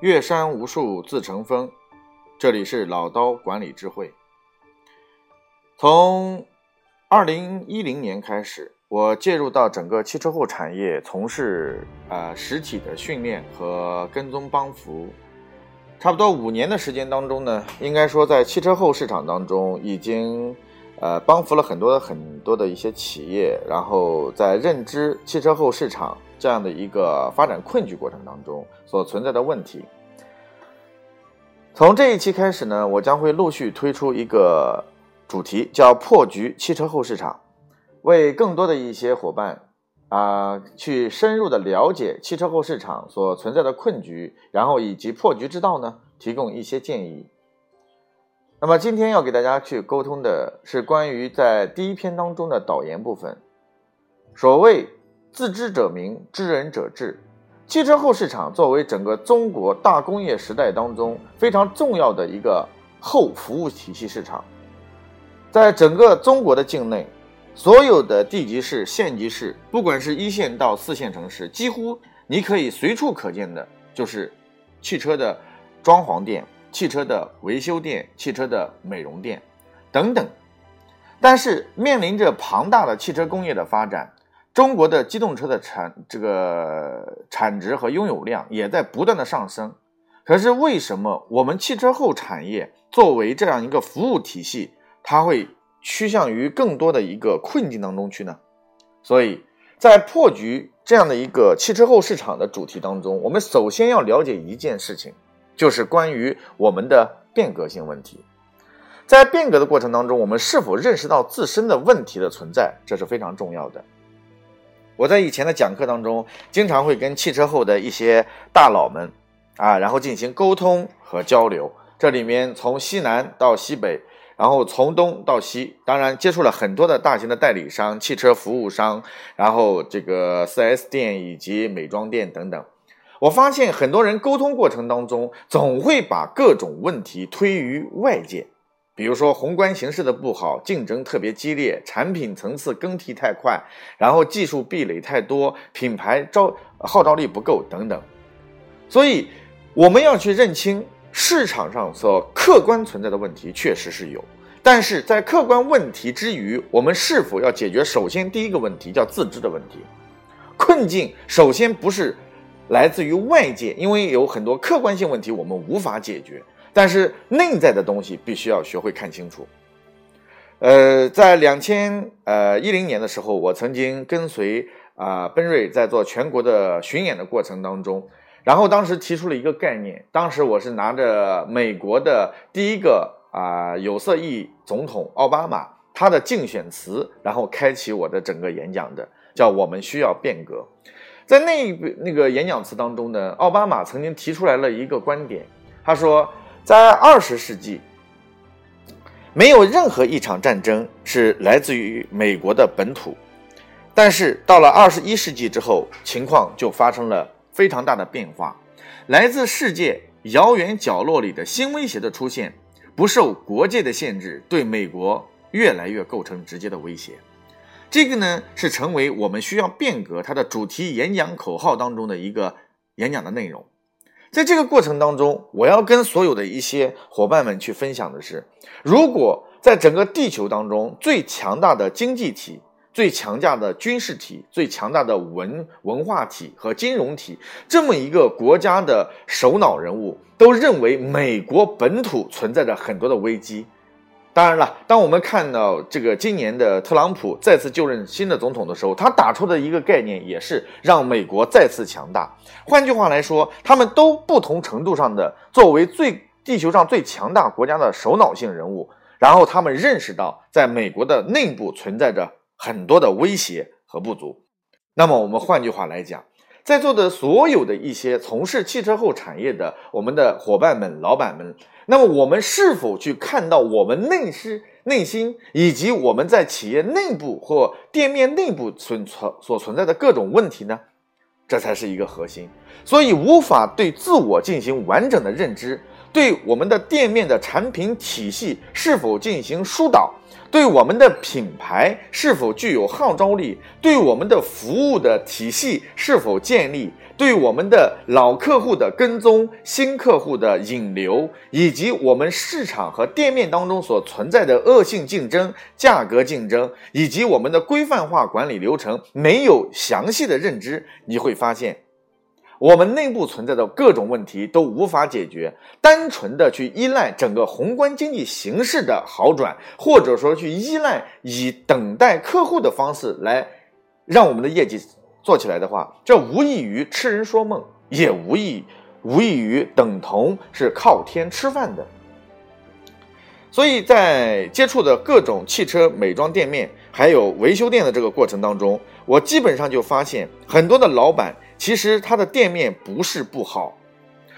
岳山无数自成峰。这里是老刀管理智慧。从二零一零年开始，我介入到整个汽车后产业，从事呃实体的训练和跟踪帮扶。差不多五年的时间当中呢，应该说在汽车后市场当中已经呃帮扶了很多很多的一些企业，然后在认知汽车后市场这样的一个发展困局过程当中所存在的问题。从这一期开始呢，我将会陆续推出一个主题，叫“破局汽车后市场”，为更多的一些伙伴啊，去深入的了解汽车后市场所存在的困局，然后以及破局之道呢，提供一些建议。那么今天要给大家去沟通的是关于在第一篇当中的导言部分，所谓“自知者明，知人者智”。汽车后市场作为整个中国大工业时代当中非常重要的一个后服务体系市场，在整个中国的境内，所有的地级市、县级市，不管是一线到四线城市，几乎你可以随处可见的，就是汽车的装潢店、汽车的维修店、汽车的美容店等等。但是面临着庞大的汽车工业的发展。中国的机动车的产这个产值和拥有量也在不断的上升，可是为什么我们汽车后产业作为这样一个服务体系，它会趋向于更多的一个困境当中去呢？所以在破局这样的一个汽车后市场的主题当中，我们首先要了解一件事情，就是关于我们的变革性问题。在变革的过程当中，我们是否认识到自身的问题的存在，这是非常重要的。我在以前的讲课当中，经常会跟汽车后的一些大佬们，啊，然后进行沟通和交流。这里面从西南到西北，然后从东到西，当然接触了很多的大型的代理商、汽车服务商，然后这个 4S 店以及美妆店等等。我发现很多人沟通过程当中，总会把各种问题推于外界。比如说宏观形势的不好，竞争特别激烈，产品层次更替太快，然后技术壁垒太多，品牌招号召力不够等等。所以我们要去认清市场上所客观存在的问题，确实是有。但是在客观问题之余，我们是否要解决？首先第一个问题叫自知的问题。困境首先不是来自于外界，因为有很多客观性问题我们无法解决。但是内在的东西必须要学会看清楚。呃，在两千呃一零年的时候，我曾经跟随啊奔瑞在做全国的巡演的过程当中，然后当时提出了一个概念，当时我是拿着美国的第一个啊有色裔总统奥巴马他的竞选词，然后开启我的整个演讲的，叫我们需要变革。在那一个那个演讲词当中呢，奥巴马曾经提出来了一个观点，他说。在二十世纪，没有任何一场战争是来自于美国的本土，但是到了二十一世纪之后，情况就发生了非常大的变化。来自世界遥远角落里的新威胁的出现，不受国界的限制，对美国越来越构成直接的威胁。这个呢，是成为我们需要变革它的主题演讲口号当中的一个演讲的内容。在这个过程当中，我要跟所有的一些伙伴们去分享的是：如果在整个地球当中最强大的经济体、最强大的军事体、最强大的文文化体和金融体这么一个国家的首脑人物都认为美国本土存在着很多的危机。当然了，当我们看到这个今年的特朗普再次就任新的总统的时候，他打出的一个概念也是让美国再次强大。换句话来说，他们都不同程度上的作为最地球上最强大国家的首脑性人物，然后他们认识到在美国的内部存在着很多的威胁和不足。那么我们换句话来讲。在座的所有的一些从事汽车后产业的我们的伙伴们、老板们，那么我们是否去看到我们内心、内心以及我们在企业内部或店面内部存存所存在的各种问题呢？这才是一个核心。所以，无法对自我进行完整的认知，对我们的店面的产品体系是否进行疏导，对我们的品牌是否具有号召力，对我们的服务的体系是否建立，对我们的老客户的跟踪、新客户的引流，以及我们市场和店面当中所存在的恶性竞争、价格竞争，以及我们的规范化管理流程没有详细的认知，你会发现。我们内部存在的各种问题都无法解决，单纯的去依赖整个宏观经济形势的好转，或者说去依赖以等待客户的方式来让我们的业绩做起来的话，这无异于痴人说梦，也无异无异于等同是靠天吃饭的。所以在接触的各种汽车美妆店面还有维修店的这个过程当中，我基本上就发现很多的老板。其实他的店面不是不好，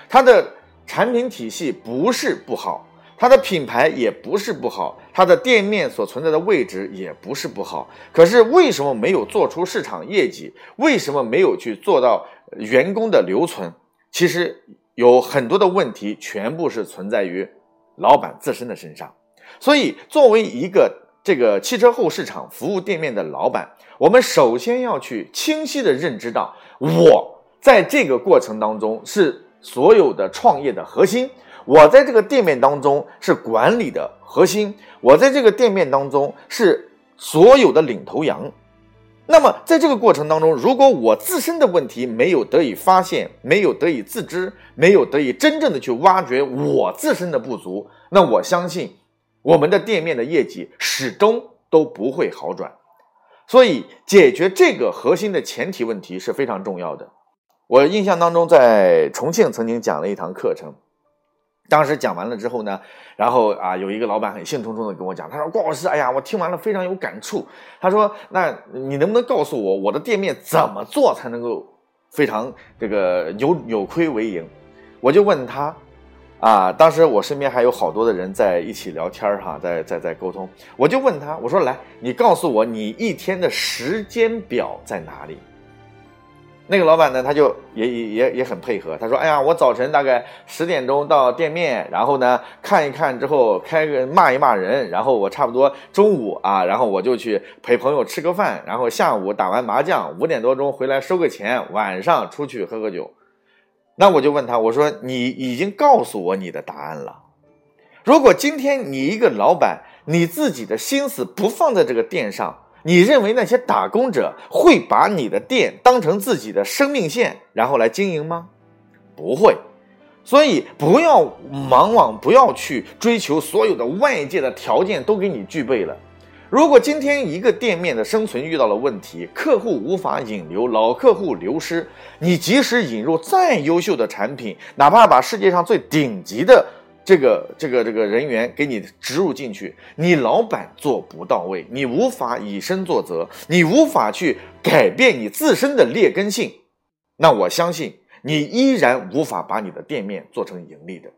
它的产品体系不是不好，它的品牌也不是不好，它的店面所存在的位置也不是不好。可是为什么没有做出市场业绩？为什么没有去做到员工的留存？其实有很多的问题，全部是存在于老板自身的身上。所以，作为一个这个汽车后市场服务店面的老板，我们首先要去清晰的认知到，我在这个过程当中是所有的创业的核心，我在这个店面当中是管理的核心，我在这个店面当中是所有的领头羊。那么在这个过程当中，如果我自身的问题没有得以发现，没有得以自知，没有得以真正的去挖掘我自身的不足，那我相信。我们的店面的业绩始终都不会好转，所以解决这个核心的前提问题是非常重要的。我印象当中，在重庆曾经讲了一堂课程，当时讲完了之后呢，然后啊，有一个老板很兴冲冲的跟我讲，他说：“郭老师，哎呀，我听完了非常有感触。他说，那你能不能告诉我，我的店面怎么做才能够非常这个有有亏为盈？”我就问他。啊，当时我身边还有好多的人在一起聊天哈，在在在沟通。我就问他，我说：“来，你告诉我，你一天的时间表在哪里？”那个老板呢，他就也也也也很配合。他说：“哎呀，我早晨大概十点钟到店面，然后呢看一看之后开个骂一骂人，然后我差不多中午啊，然后我就去陪朋友吃个饭，然后下午打完麻将，五点多钟回来收个钱，晚上出去喝个酒。”那我就问他，我说你已经告诉我你的答案了。如果今天你一个老板，你自己的心思不放在这个店上，你认为那些打工者会把你的店当成自己的生命线，然后来经营吗？不会。所以不要往往不要去追求所有的外界的条件都给你具备了。如果今天一个店面的生存遇到了问题，客户无法引流，老客户流失，你即使引入再优秀的产品，哪怕把世界上最顶级的这个这个这个人员给你植入进去，你老板做不到位，你无法以身作则，你无法去改变你自身的劣根性，那我相信你依然无法把你的店面做成盈利的。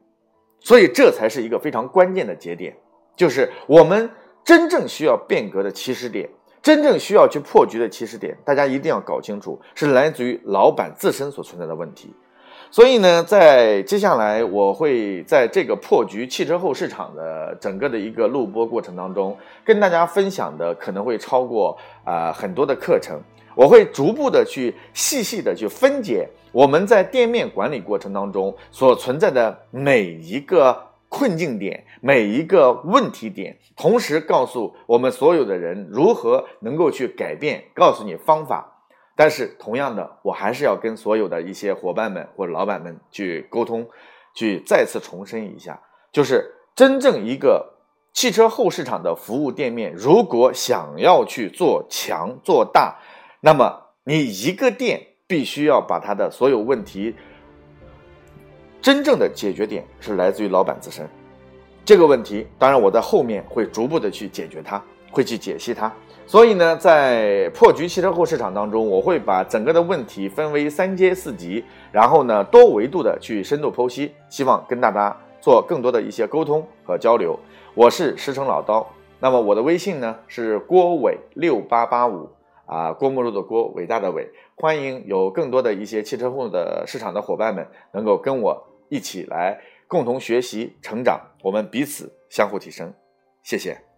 所以这才是一个非常关键的节点，就是我们。真正需要变革的起始点，真正需要去破局的起始点，大家一定要搞清楚，是来自于老板自身所存在的问题。所以呢，在接下来我会在这个破局汽车后市场的整个的一个录播过程当中，跟大家分享的可能会超过啊很多的课程，我会逐步的去细细的去分解我们在店面管理过程当中所存在的每一个。困境点，每一个问题点，同时告诉我们所有的人如何能够去改变，告诉你方法。但是同样的，我还是要跟所有的一些伙伴们或者老板们去沟通，去再次重申一下，就是真正一个汽车后市场的服务店面，如果想要去做强做大，那么你一个店必须要把它的所有问题。真正的解决点是来自于老板自身，这个问题当然我在后面会逐步的去解决它，会去解析它。所以呢，在破局汽车后市场当中，我会把整个的问题分为三阶四级，然后呢多维度的去深度剖析，希望跟大家做更多的一些沟通和交流。我是石城老刀，那么我的微信呢是郭伟六八八五啊，郭沫若的郭，伟大的伟，欢迎有更多的一些汽车后的市场的伙伴们能够跟我。一起来共同学习成长，我们彼此相互提升。谢谢。